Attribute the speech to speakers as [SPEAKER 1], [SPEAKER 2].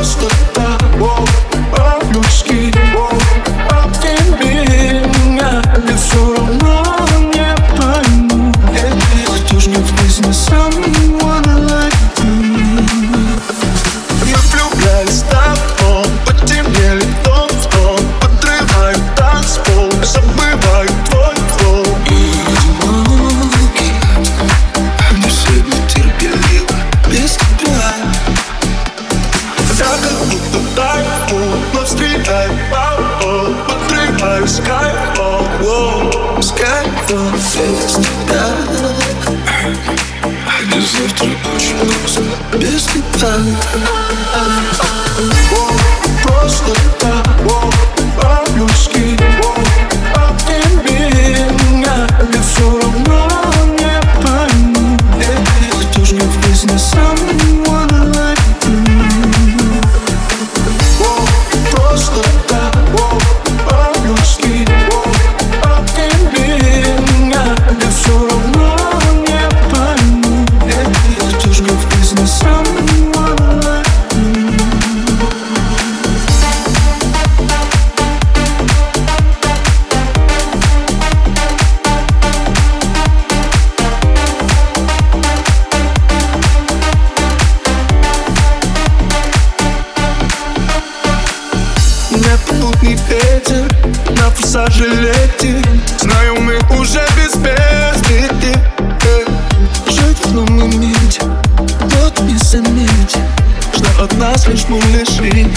[SPEAKER 1] understood Love street life, bow, oh, but three high sky, oh, whoa, sky, the face to death. I deserve to push you closer, летний ветер На форсаже лети Знаю, мы уже без беды э, Жить в лунном мире Тот не заметит Что от нас лишь мы лишили